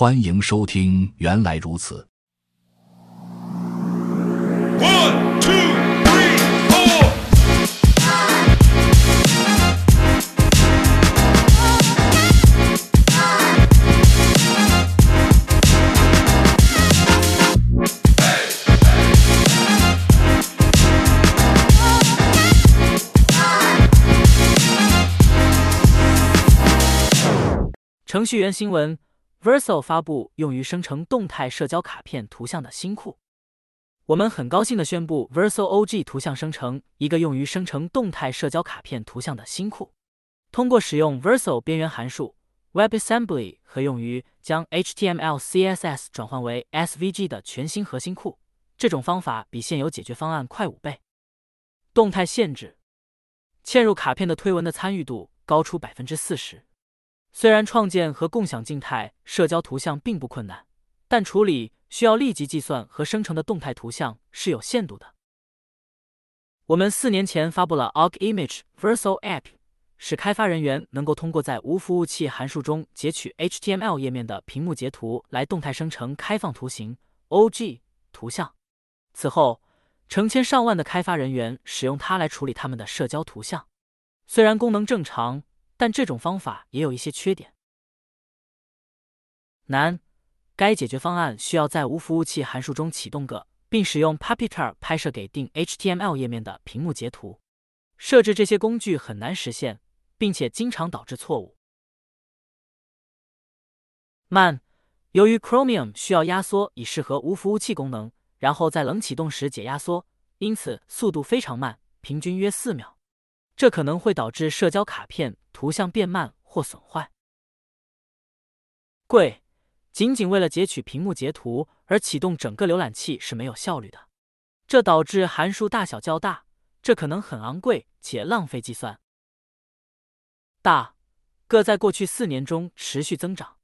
欢迎收听原来如此。程序员新闻。：Verso 发布用于生成动态社交卡片图像的新库。我们很高兴地宣布，Verso OG 图像生成一个用于生成动态社交卡片图像的新库。通过使用 Verso 边缘函数、WebAssembly 和用于将 HTML、CSS 转换为 SVG 的全新核心库，这种方法比现有解决方案快五倍。动态限制：嵌入卡片的推文的参与度高出百分之四十。虽然创建和共享静态社交图像并不困难，但处理需要立即计算和生成的动态图像是有限度的。我们四年前发布了 Ogg Image Verso App，使开发人员能够通过在无服务器函数中截取 HTML 页面的屏幕截图来动态生成开放图形 OG 图像。此后，成千上万的开发人员使用它来处理他们的社交图像。虽然功能正常。但这种方法也有一些缺点。难，该解决方案需要在无服务器函数中启动个，并使用 Puppeteer 拍摄给定 HTML 页面的屏幕截图。设置这些工具很难实现，并且经常导致错误。慢，由于 Chromium 需要压缩以适合无服务器功能，然后在冷启动时解压缩，因此速度非常慢，平均约四秒。这可能会导致社交卡片图像变慢或损坏。贵，仅仅为了截取屏幕截图而启动整个浏览器是没有效率的，这导致函数大小较大，这可能很昂贵且浪费计算。大，个在过去四年中持续增长，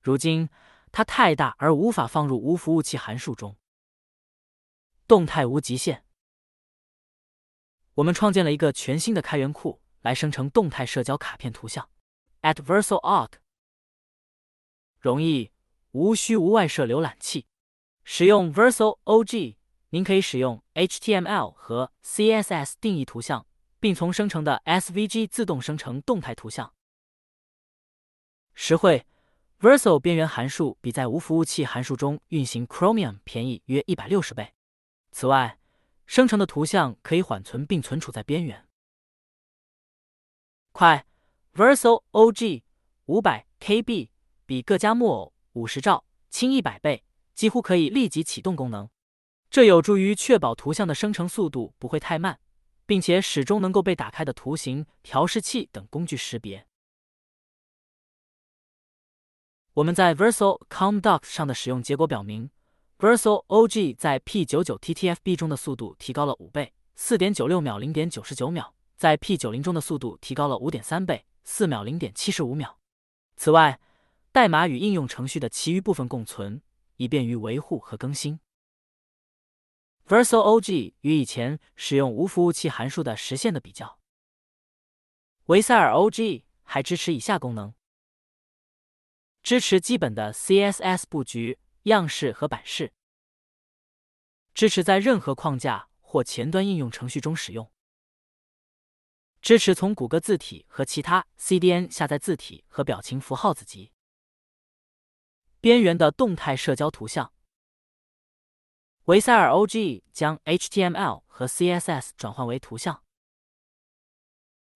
如今它太大而无法放入无服务器函数中。动态无极限。我们创建了一个全新的开源库来生成动态社交卡片图像。@verso.org 容易，无需无外设浏览器。使用 Verso OG，您可以使用 HTML 和 CSS 定义图像，并从生成的 SVG 自动生成动态图像。实惠，Verso 边缘函数比在无服务器函数中运行 Chromium 便宜约一百六十倍。此外，生成的图像可以缓存并存储在边缘。快，Verso OG 五百 KB 比各家木偶五十兆轻一百倍，几乎可以立即启动功能。这有助于确保图像的生成速度不会太慢，并且始终能够被打开的图形调试器等工具识别。我们在 Verso Com Docs 上的使用结果表明。Verso OG 在 P99 TTFB 中的速度提高了五倍，四点九六秒零点九十九秒；在 P90 中的速度提高了五点三倍，四秒零点七十五秒。此外，代码与应用程序的其余部分共存，以便于维护和更新。Verso OG 与以前使用无服务器函数的实现的比较，维塞尔 OG 还支持以下功能：支持基本的 CSS 布局。样式和版式支持在任何框架或前端应用程序中使用。支持从谷歌字体和其他 CDN 下载字体和表情符号子集。边缘的动态社交图像。维塞尔 OG 将 HTML 和 CSS 转换为图像。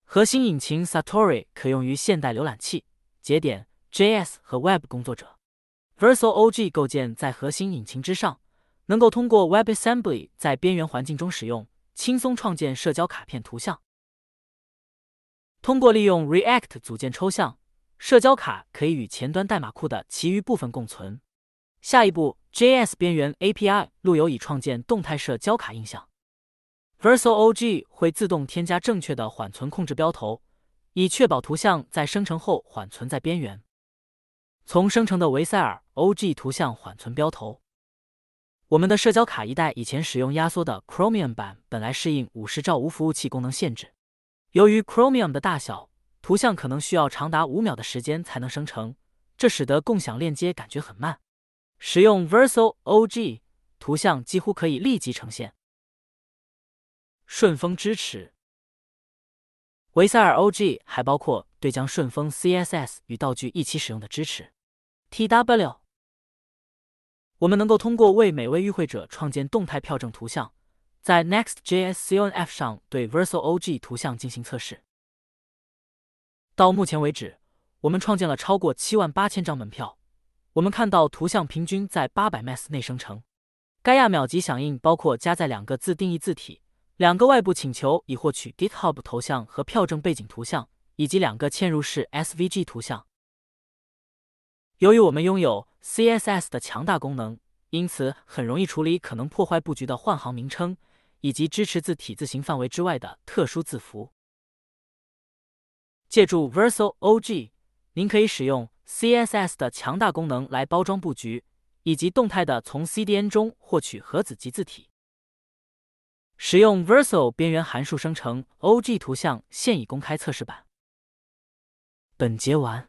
核心引擎 Satori 可用于现代浏览器、节点 JS 和 Web 工作者。Verso OG 构建在核心引擎之上，能够通过 WebAssembly 在边缘环境中使用，轻松创建社交卡片图像。通过利用 React 组件抽象，社交卡可以与前端代码库的其余部分共存。下一步，JS 边缘 API 路由已创建动态社交卡印象。Verso OG 会自动添加正确的缓存控制标头，以确保图像在生成后缓存在边缘。从生成的维塞尔 OG 图像缓存标头。我们的社交卡一代以前使用压缩的 Chromium 版，本来适应五十兆无服务器功能限制。由于 Chromium 的大小，图像可能需要长达五秒的时间才能生成。这使得共享链接感觉很慢。使用 Verso OG，图像几乎可以立即呈现。顺丰支持维塞尔 OG，还包括对将顺丰 CSS 与道具一起使用的支持。TW，我们能够通过为每位与会者创建动态票证图像，在 Next.js C N F 上对 Verso OG 图像进行测试。到目前为止，我们创建了超过七万八千张门票。我们看到图像平均在八百 ms 内生成。该亚秒级响应包括加载两个自定义字体、两个外部请求以获取 GitHub 头像和票证背景图像，以及两个嵌入式 SVG 图像。由于我们拥有 CSS 的强大功能，因此很容易处理可能破坏布局的换行名称，以及支持字体字形范围之外的特殊字符。借助 Verso OG，您可以使用 CSS 的强大功能来包装布局，以及动态的从 CDN 中获取核子级字体。使用 Verso 边缘函数生成 OG 图像现已公开测试版。本节完。